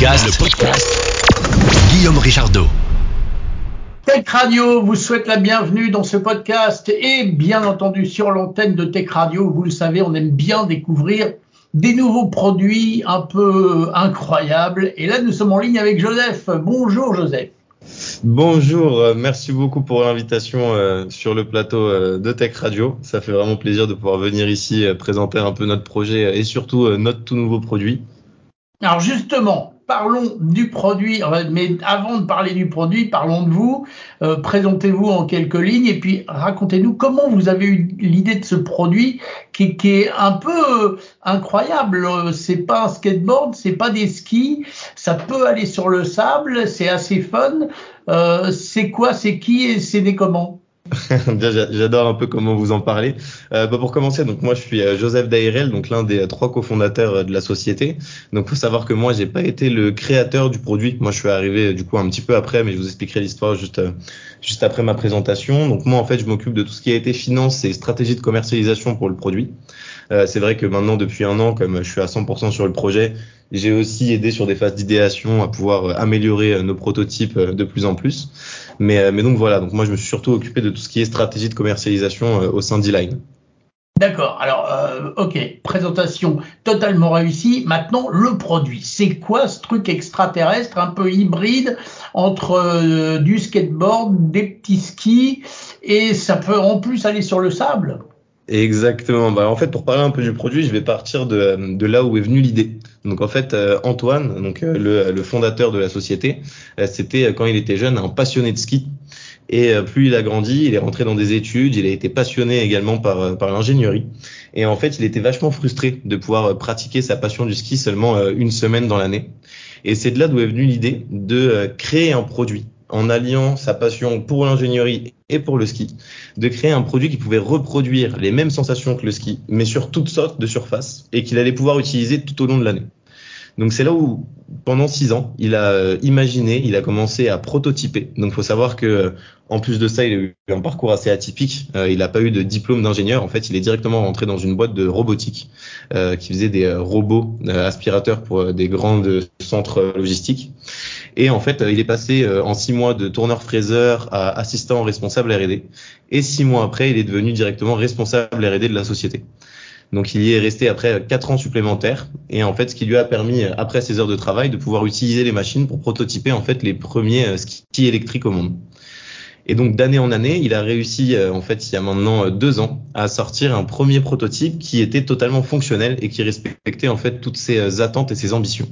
podcast, le podcast Guillaume Richardot. Tech Radio vous souhaite la bienvenue dans ce podcast et bien entendu sur l'antenne de Tech Radio, vous le savez, on aime bien découvrir des nouveaux produits un peu incroyables. Et là, nous sommes en ligne avec Joseph. Bonjour Joseph. Bonjour, euh, merci beaucoup pour l'invitation euh, sur le plateau euh, de Tech Radio. Ça fait vraiment plaisir de pouvoir venir ici présenter un peu notre projet et surtout notre tout nouveau produit. Alors justement, parlons du produit, mais avant de parler du produit, parlons de vous. Euh, présentez-vous en quelques lignes et puis racontez-nous comment vous avez eu l'idée de ce produit qui, est un peu euh, incroyable. C'est pas un skateboard, c'est pas des skis, ça peut aller sur le sable, c'est assez fun. Euh, c'est quoi, c'est qui et c'est né comment? J'adore un peu comment vous en parlez. Euh, bah pour commencer, donc moi je suis euh, Joseph Dairel, donc l'un des trois cofondateurs euh, de la société. Donc faut savoir que moi j'ai pas été le créateur du produit. Moi je suis arrivé du coup un petit peu après, mais je vous expliquerai l'histoire juste juste après ma présentation. Donc moi en fait je m'occupe de tout ce qui a été finance et stratégie de commercialisation pour le produit. Euh, c'est vrai que maintenant depuis un an, comme je suis à 100% sur le projet, j'ai aussi aidé sur des phases d'idéation à pouvoir améliorer nos prototypes de plus en plus. Mais, euh, mais donc voilà, donc moi je me suis surtout occupé de tout ce qui est stratégie de commercialisation euh, au sein d'E-Line. D'accord. Alors, euh, ok, présentation totalement réussie. Maintenant, le produit. C'est quoi ce truc extraterrestre, un peu hybride entre du skateboard, des petits skis, et ça peut en plus aller sur le sable? Exactement. Bah, en fait, pour parler un peu du produit, je vais partir de, de là où est venue l'idée. Donc en fait, euh, Antoine, donc euh, le, le, fondateur de la société, euh, c'était quand il était jeune un passionné de ski. Et plus il a grandi, il est rentré dans des études, il a été passionné également par, par l'ingénierie. Et en fait, il était vachement frustré de pouvoir pratiquer sa passion du ski seulement une semaine dans l'année. Et c'est de là d'où est venue l'idée de créer un produit en alliant sa passion pour l'ingénierie et pour le ski, de créer un produit qui pouvait reproduire les mêmes sensations que le ski, mais sur toutes sortes de surfaces, et qu'il allait pouvoir utiliser tout au long de l'année. Donc c'est là où, pendant six ans, il a euh, imaginé, il a commencé à prototyper. Donc faut savoir que, euh, en plus de ça, il a eu un parcours assez atypique. Euh, il n'a pas eu de diplôme d'ingénieur. En fait, il est directement rentré dans une boîte de robotique qui faisait des robots aspirateurs pour des grands centres logistiques. Et en fait, il est passé euh, en six mois de tourneur-fraiseur à assistant responsable R&D. Et six mois après, il est devenu directement responsable R&D de la société. Donc il y est resté après quatre ans supplémentaires et en fait ce qui lui a permis après ses heures de travail de pouvoir utiliser les machines pour prototyper en fait les premiers euh, skis électriques au monde. Et donc d'année en année, il a réussi, euh, en fait, il y a maintenant euh, deux ans, à sortir un premier prototype qui était totalement fonctionnel et qui respectait en fait toutes ses euh, attentes et ses ambitions.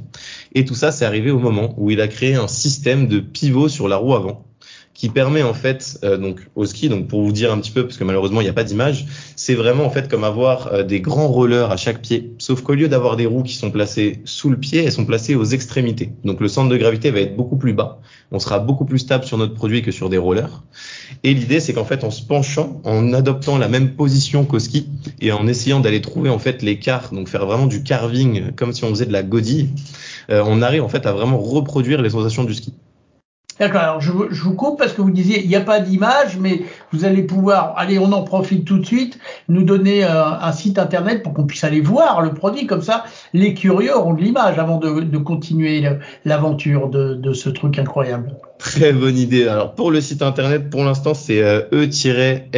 Et tout ça, c'est arrivé au moment où il a créé un système de pivot sur la roue avant qui permet en fait euh, donc au ski donc pour vous dire un petit peu parce que malheureusement il n'y a pas d'image c'est vraiment en fait comme avoir euh, des grands rollers à chaque pied. Sauf qu'au lieu d'avoir des roues qui sont placées sous le pied elles sont placées aux extrémités. Donc le centre de gravité va être beaucoup plus bas. On sera beaucoup plus stable sur notre produit que sur des rollers. Et l'idée c'est qu'en fait en se penchant en adoptant la même position qu'au ski et en essayant d'aller trouver en fait l'écart donc faire vraiment du carving comme si on faisait de la godille euh, on arrive en fait à vraiment reproduire les sensations du ski D'accord, alors je, je, vous coupe parce que vous disiez il n'y a pas d'image, mais vous allez pouvoir, allez, on en profite tout de suite, nous donner euh, un site internet pour qu'on puisse aller voir le produit, comme ça les curieux auront de l'image avant de, de continuer l'aventure de, de, ce truc incroyable. Très bonne idée. Alors pour le site internet, pour l'instant c'est euh, e-line-e-france,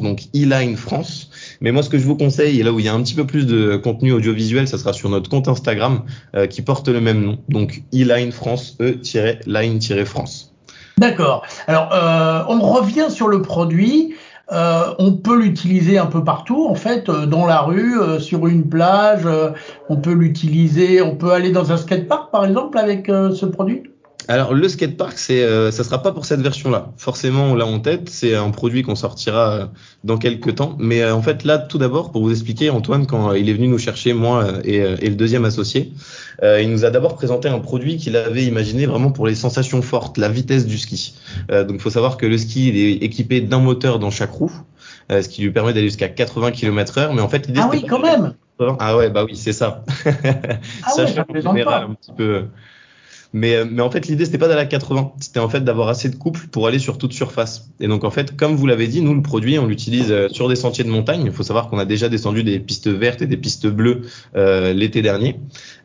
donc e-line France. Mais moi, ce que je vous conseille, et là où il y a un petit peu plus de contenu audiovisuel, ça sera sur notre compte Instagram euh, qui porte le même nom, donc e-line France, e-line-france. D'accord. Alors, euh, on revient sur le produit. Euh, on peut l'utiliser un peu partout, en fait, euh, dans la rue, euh, sur une plage. on peut l'utiliser. On peut aller dans un skatepark, par exemple, avec ce produit? Alors le skatepark, c'est, euh, ça sera pas pour cette version-là. Forcément, on l'a en tête. C'est un produit qu'on sortira euh, dans quelques temps. Mais euh, en fait, là, tout d'abord, pour vous expliquer, Antoine, quand il est venu nous chercher, moi et, et le deuxième associé, il nous a d'abord présenté un produit qu'il avait imaginé vraiment pour les sensations fortes, la vitesse du ski. donc, il faut savoir que le ski il est équipé d'un moteur dans chaque roue, ce qui lui permet d'aller jusqu'à 80 km/h. Mais en fait, l'idée ah oui, quand même. Ah ouais, bah oui, c'est ça. Ah ça ouais, général, un petit peu. Mais, euh, mais en fait, l'idée, c'était pas d'aller à 80. C'était en fait d'avoir assez de couple pour aller sur toute surface. Et donc, en fait, comme vous l'avez dit, nous, le produit, on l'utilise euh, sur des sentiers de montagne. Il faut savoir qu'on a déjà descendu des pistes vertes et des pistes bleues euh, l'été dernier.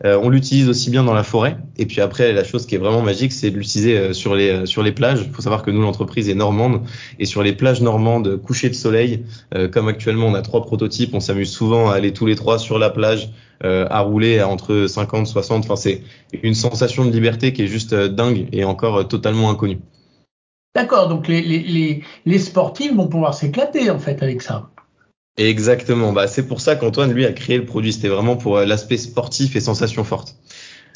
Euh, on l'utilise aussi bien dans la forêt. Et puis après, la chose qui est vraiment magique, c'est de l'utiliser euh, sur les sur les plages. Il faut savoir que nous, l'entreprise est normande et sur les plages normandes, coucher de soleil, comme actuellement on a trois prototypes, on s'amuse souvent à aller tous les trois sur la plage. À rouler à entre 50, 60. Enfin, c'est une sensation de liberté qui est juste dingue et encore totalement inconnue. D'accord, donc les, les, les, sportifs vont pouvoir s'éclater en fait avec ça. Exactement, bah, c'est pour ça qu'Antoine lui a créé le produit, c'était vraiment pour euh, l'aspect sportif et sensation forte.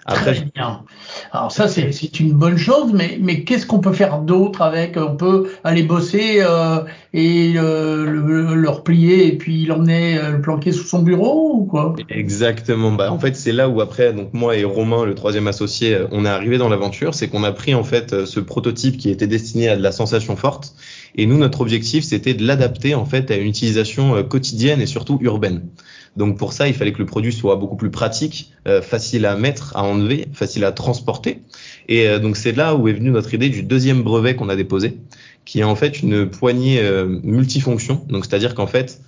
Après, Très bien. Alors ça, c'est une bonne chose, mais, mais qu'est-ce qu'on peut faire d'autre avec? On peut aller bosser euh, et euh, le, le, replier et puis l'emmener euh, le planquer sous son bureau ou quoi? Exactement. Bah, en fait, c'est là où après, donc moi et Romain, le troisième associé, euh, on est arrivé dans l'aventure. C'est qu'on a pris en fait euh, ce prototype qui était destiné à de la sensation forte. Et nous, notre objectif, c'était de l'adapter en fait à une utilisation quotidienne et surtout urbaine. Donc pour ça, il fallait que le produit soit beaucoup plus pratique, euh, facile à mettre, à enlever, facile à transporter. Et euh, donc c'est là où est venue notre idée du deuxième brevet qu'on a déposé, qui est en fait une poignée euh, multifonction. Donc c'est-à-dire qu'en fait,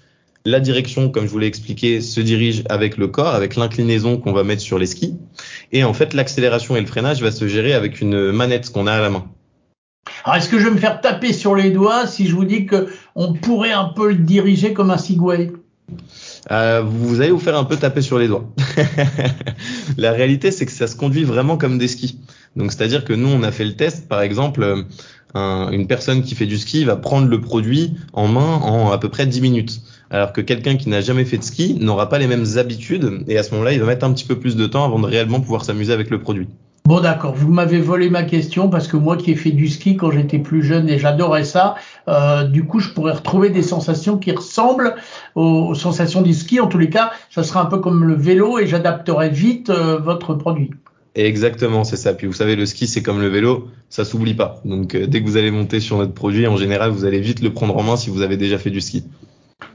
la direction, comme je vous l'ai expliqué, se dirige avec le corps, avec l'inclinaison qu'on va mettre sur les skis. Et en fait, l'accélération et le freinage va se gérer avec une manette qu'on a à la main. Alors, est-ce que je vais me faire taper sur les doigts si je vous dis que on pourrait un peu le diriger comme un Segway? Euh, vous allez vous faire un peu taper sur les doigts. la réalité, c'est que ça se conduit vraiment comme des skis. Donc, c'est-à-dire que nous, on a fait le test, par exemple, euh, une personne qui fait du ski va prendre le produit en main en à peu près 10 minutes. Alors que quelqu'un qui n'a jamais fait de ski n'aura pas les mêmes habitudes et à ce moment-là, il va mettre un petit peu plus de temps avant de réellement pouvoir s'amuser avec le produit. Bon d'accord, vous m'avez volé ma question parce que moi qui ai fait du ski quand j'étais plus jeune et j'adorais ça, euh, du coup je pourrais retrouver des sensations qui ressemblent aux, sensations du ski. En tous les cas, ça sera un peu comme le vélo et j'adapterai vite euh, votre produit. Exactement, c'est ça. Puis vous savez, le ski, c'est comme le vélo, ça s'oublie pas. Donc euh, dès que vous allez monter sur notre produit, en général, vous allez vite le prendre en main si vous avez déjà fait du ski.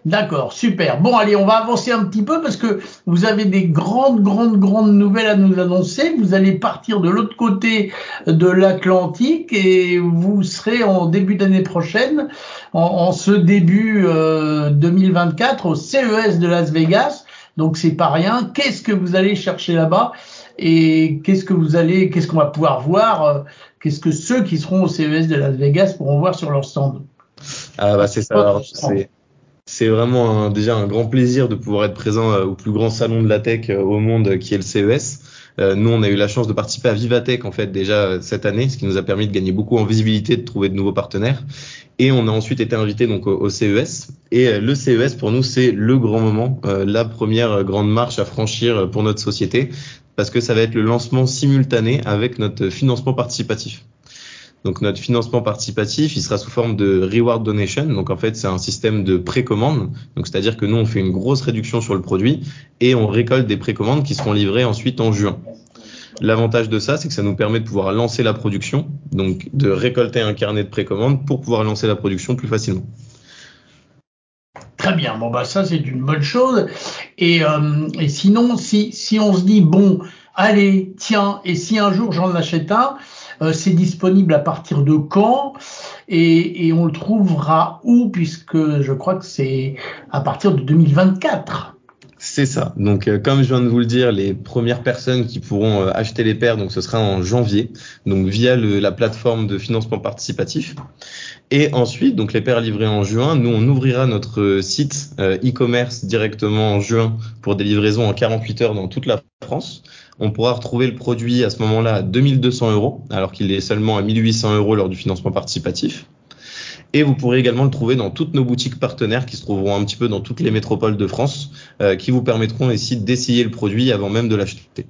D'accord, super. Bon, allez, on va avancer un petit peu parce que vous avez des grandes, grandes, grandes nouvelles à nous annoncer. Vous allez partir de l'autre côté de l'Atlantique et vous serez en début d'année prochaine, en, ce début 2024, euh, au CES de Las Vegas. Donc c'est pas rien. Qu'est-ce que vous allez chercher là-bas et qu'est-ce que vous allez, qu'est-ce qu'on va pouvoir voir euh, Qu'est-ce que ceux qui seront au CES de Las Vegas pourront voir sur leur stand? Ah bah c'est ça. C'est vraiment déjà un grand plaisir de pouvoir être présent euh, au plus grand salon de la tech euh, au monde euh, qui est le CES. nous, on a eu la chance de participer à Vivatech en fait déjà cette année, ce qui nous a permis de gagner beaucoup en visibilité, de trouver de nouveaux partenaires. Et on a ensuite été invité donc au, CES. Et le CES pour nous c'est le grand moment, la première grande marche à franchir pour notre société, parce que ça va être le lancement simultané avec notre financement participatif. Donc notre financement participatif, il sera sous forme de reward donation. Donc en fait, c'est un système de précommande. Donc c'est-à-dire que nous, on fait une grosse réduction sur le produit et on récolte des précommandes qui seront livrées ensuite en juin. L'avantage de ça, c'est que ça nous permet de pouvoir lancer la production, donc de récolter un carnet de précommande pour pouvoir lancer la production plus facilement. Très bien, bon bah ça c'est une bonne chose. Et, euh, et sinon, si, si on se dit bon, allez, tiens, et si un jour j'en achète un, euh, c'est disponible à partir de quand et, on le trouvera où puisque je crois que c'est à partir de 2024. C'est ça. Donc, euh, comme je viens de vous le dire, les premières personnes qui pourront euh, acheter les paires, donc ce sera en janvier, donc via la plateforme de financement participatif. Et ensuite, donc les paires livrées en juin, nous on ouvrira notre site e-commerce directement en juin pour des livraisons en 48 heures dans toute la France on pourra retrouver le produit à ce moment-là à 2200 euros, alors qu'il est seulement à 1800 euros lors du financement participatif. Et vous pourrez également le trouver dans toutes nos boutiques partenaires qui se trouveront un petit peu dans toutes les métropoles de France, euh, qui vous permettront ici d'essayer le produit avant même de l'acheter.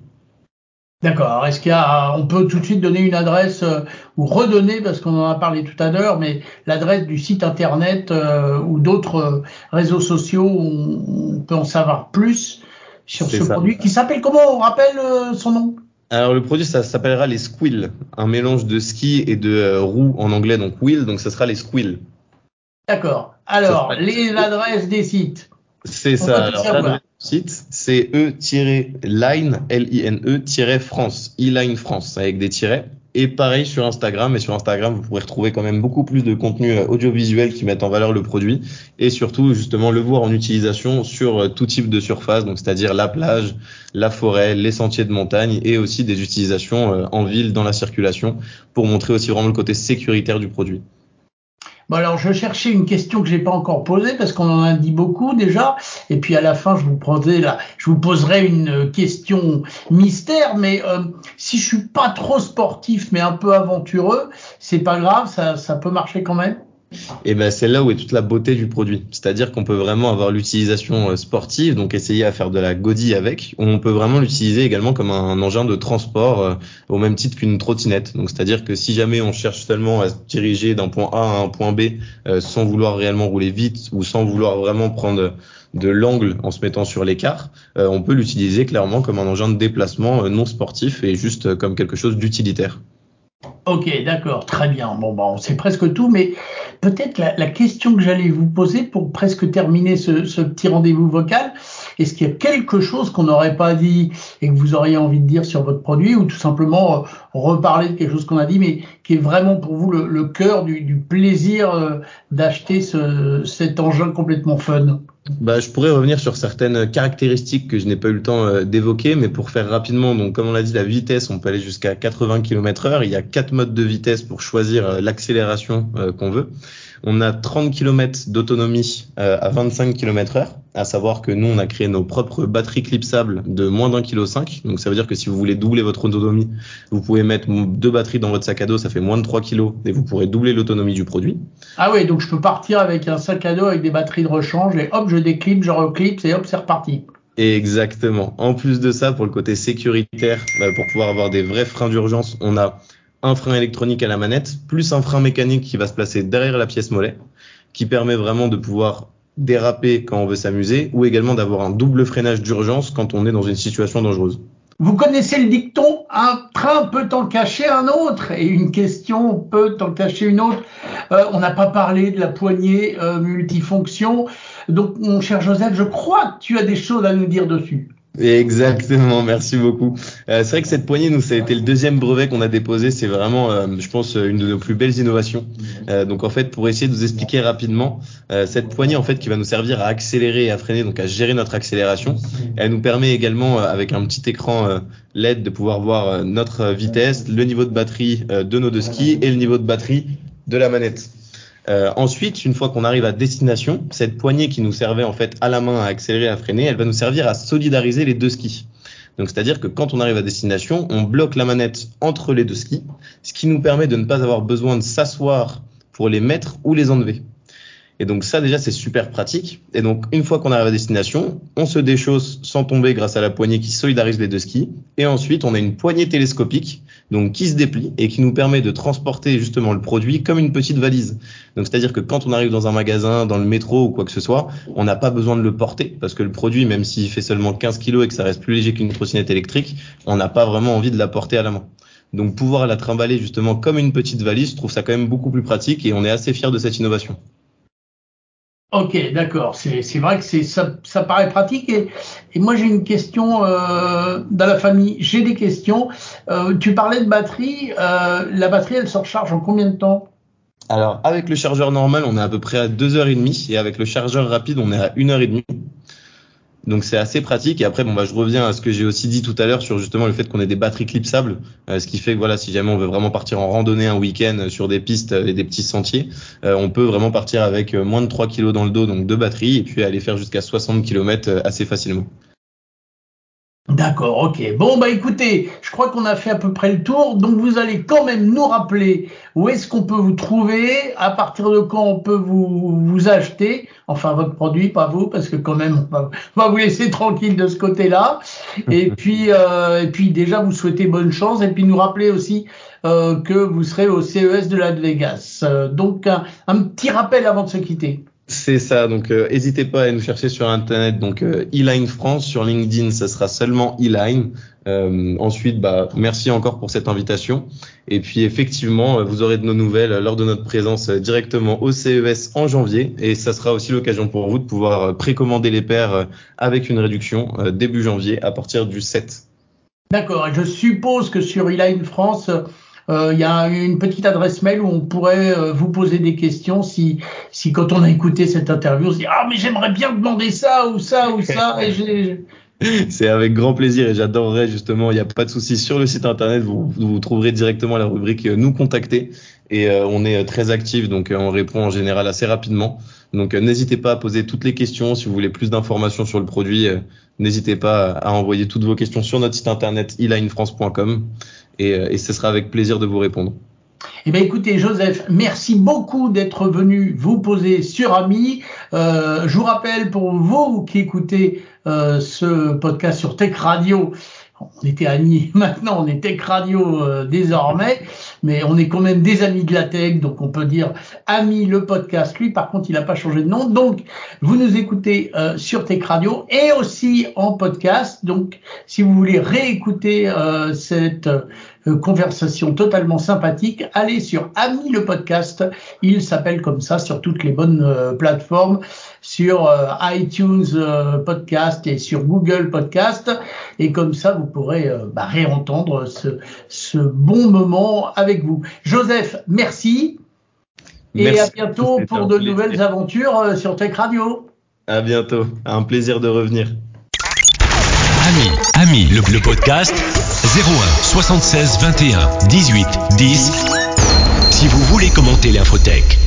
D'accord. Est-ce qu'il y a, on peut tout de suite donner une adresse euh, ou redonner parce qu'on en a parlé tout à l'heure, mais l'adresse du site internet euh, ou d'autres réseaux sociaux où on peut en savoir plus sur ce produit qui s'appelle comment On rappelle euh, son nom? Alors le produit ça s'appellera les Squill, un mélange de ski et de euh, roue en anglais donc wheel donc ça sera les Squill. D'accord. Alors les adresses des sites. C'est ça. Alors l'adresse du site c'est e-line l i n e France, e-line France avec des tirets Et pareil sur Instagram. Et sur Instagram, vous pourrez retrouver quand même beaucoup plus de contenu euh, audiovisuel qui mettent en valeur le produit. Et surtout, justement, le voir en utilisation sur euh, tout type de surface. Donc, c'est-à-dire la plage, la forêt, les sentiers de montagne et aussi des utilisations euh, en ville dans la circulation pour montrer aussi vraiment le côté sécuritaire du produit. Bon alors je cherchais une question que j'ai pas encore posée parce qu'on en a dit beaucoup déjà et puis à la fin je vous poserai là je vous poserai une question mystère mais euh, si je suis pas trop sportif mais un peu aventureux c'est pas grave ça ça peut marcher quand même? Et ben c'est là où est toute la beauté du produit. C'est-à-dire qu'on peut vraiment avoir l'utilisation euh, sportive, donc essayer à faire de la godille avec. On peut vraiment l'utiliser également comme un engin de transport euh, au même titre qu'une trottinette. Donc c'est-à-dire que si jamais on cherche seulement à se diriger d'un point A à un point B euh, sans vouloir réellement rouler vite ou sans vouloir vraiment prendre de l'angle en se mettant sur l'écart, on peut l'utiliser clairement comme un engin de déplacement non sportif et juste comme quelque chose d'utilitaire. Ok, d'accord, très bien. Bon, bon, c'est presque tout, mais peut-être la, question que j'allais vous poser pour presque terminer ce, petit rendez-vous vocal, est-ce qu'il y a quelque chose qu'on n'aurait pas dit et que vous auriez envie de dire sur votre produit, ou tout simplement euh, reparler de quelque chose qu'on a dit, mais qui est vraiment pour vous le, cœur du, plaisir euh, d'acheter cet engin complètement fun? Bah, je pourrais revenir sur certaines caractéristiques que je n'ai pas eu le temps euh, d'évoquer, mais pour faire rapidement, donc comme on l'a dit, la vitesse, on peut aller jusqu'à 80 km heure. Il y a quatre modes de vitesse pour choisir euh, l'accélération euh, qu'on veut. On a 30 km d'autonomie à 25 km heure, à savoir que nous, on a créé nos propres batteries clipsables de moins d'un kilo 5. Donc ça veut dire que si vous voulez doubler votre autonomie, vous pouvez mettre deux batteries dans votre sac à dos, ça fait moins de 3 kg et vous pourrez doubler l'autonomie du produit. Ah oui, donc je peux partir avec un sac à dos avec des batteries de rechange et hop, je déclipe, je reclipe et hop, c'est reparti. Exactement. En plus de ça, pour le côté sécuritaire, bah, pour pouvoir avoir des vrais freins d'urgence, on a un frein électronique à la manette, plus un frein mécanique qui va se placer derrière la pièce mollet, qui permet vraiment de pouvoir déraper quand on veut s'amuser, ou également d'avoir un double freinage d'urgence quand on est dans une situation dangereuse. Vous connaissez le dicton un train peut en cacher un autre et une question peut en cacher une autre. Euh, on n'a pas parlé de la poignée euh, multifonction. Donc, mon cher Joseph, je crois que tu as des choses à nous dire dessus. Exactement, merci beaucoup. Euh, c'est vrai que cette poignée, nous, ça a été le deuxième brevet qu'on a déposé. C'est vraiment, euh, je pense, une de nos plus belles innovations. Euh, donc, en fait, pour essayer de vous expliquer rapidement, euh, cette poignée, en fait, qui va nous servir à accélérer et à freiner, donc à gérer notre accélération, elle nous permet également, avec un petit écran LED, de pouvoir voir notre vitesse, le niveau de batterie de nos deux skis et le niveau de batterie de la manette. Euh, ensuite, une fois qu'on arrive à destination, cette poignée qui nous servait en fait à la main à accélérer, à freiner, elle va nous servir à solidariser les deux skis. Donc c'est-à-dire que quand on arrive à destination, on bloque la manette entre les deux skis, ce qui nous permet de ne pas avoir besoin de s'asseoir pour les mettre ou les enlever. Et donc ça déjà c'est super pratique. Et donc une fois qu'on arrive à destination, on se déchausse sans tomber grâce à la poignée qui solidarise les deux skis. Et ensuite on a une poignée télescopique donc qui se déplie et qui nous permet de transporter justement le produit comme une petite valise. Donc c'est-à-dire que quand on arrive dans un magasin, dans le métro ou quoi que ce soit, on n'a pas besoin de le porter parce que le produit, même s'il fait seulement 15 kg et que ça reste plus léger qu'une trottinette électrique, on n'a pas vraiment envie de la porter à la main. Donc pouvoir la trimballer justement comme une petite valise, je trouve ça quand même beaucoup plus pratique et on est assez fier de cette innovation. Ok, d'accord. C'est vrai que ça, paraît pratique. Et, et moi, j'ai une question euh, dans la famille. J'ai des questions. Euh, tu parlais de batterie. Euh, la batterie, elle se recharge en combien de temps? Alors, avec le chargeur normal, on est à peu près à 2h30. Et avec le chargeur rapide, on est à 1h30. Donc c'est assez pratique. Et après, bon, bah, je reviens à ce que j'ai aussi dit tout à l'heure sur justement le fait qu'on ait des batteries clipsables, euh, ce qui fait que voilà, si jamais on veut vraiment partir en randonnée un week-end sur des pistes et des petits sentiers, euh, on peut vraiment partir avec euh, moins de 3 kg dans le dos, donc deux batteries, et puis aller faire jusqu'à 60 km assez facilement. D'accord, ok. Bon, bah écoutez, je crois qu'on a fait à peu près le tour. Donc vous allez quand même nous rappeler où est-ce qu'on peut vous trouver, à partir de quand on peut vous, vous acheter, enfin votre produit, pas vous, parce que quand même on va, vous laisser tranquille de ce côté-là. Et puis, euh, et puis déjà vous souhaitez bonne chance et puis nous rappeler aussi euh, que vous serez au CES de Las Vegas. Euh, donc un, un petit rappel avant de se quitter. C'est ça, donc euh, n'hésitez pas à nous chercher sur internet, donc euh, Eline France, sur LinkedIn, ça sera seulement Eline. Euh, ensuite, bah, merci encore pour cette invitation. Et puis effectivement, vous aurez de nos nouvelles lors de notre présence directement au CES en janvier. Et ça sera aussi l'occasion pour vous de pouvoir précommander les paires avec une réduction début janvier à partir du 7. D'accord, et je suppose que sur Eline France, euh, il y a une petite adresse mail où on pourrait euh, vous poser des questions si, si quand on a écouté cette interview, on se dit ah mais j'aimerais bien demander ça ou ça ou ça. Et j'ai c'est avec grand plaisir et j'adorerais justement, il n'y a pas de souci sur le site internet, vous, vous trouverez directement la rubrique euh, nous contacter et euh, on est euh, très actif donc on répond en général assez rapidement. Donc n'hésitez pas à poser toutes les questions si vous voulez plus d'informations sur le produit, n'hésitez pas à envoyer toutes vos questions sur notre site internet ilinefrance.com et, et ce sera avec plaisir de vous répondre. Eh bien, écoutez, Joseph, merci beaucoup d'être venu vous poser sur Ami. Euh, je vous rappelle pour vous qui écoutez euh, ce podcast sur Tech Radio, on était amis, maintenant on est Tech Radio euh, désormais, mais on est quand même des amis de la tech, donc on peut dire ami le podcast. Lui, par contre, il n'a pas changé de nom. Donc, vous nous écoutez euh, sur Tech Radio et aussi en podcast. Donc, si vous voulez réécouter euh, cette conversation totalement sympathique, allez sur Ami le podcast. Il s'appelle comme ça sur toutes les bonnes plateformes, sur iTunes Podcast et sur Google Podcast. Et comme ça, vous pourrez bah, réentendre ce, ce bon moment avec vous. Joseph, merci. Et à bientôt pour de nouvelles aventures euh, sur Tech Radio. À bientôt. Un plaisir de revenir. Ami, ami, le, le podcast 01 76 21 18 10. Si vous voulez commenter l'infotech.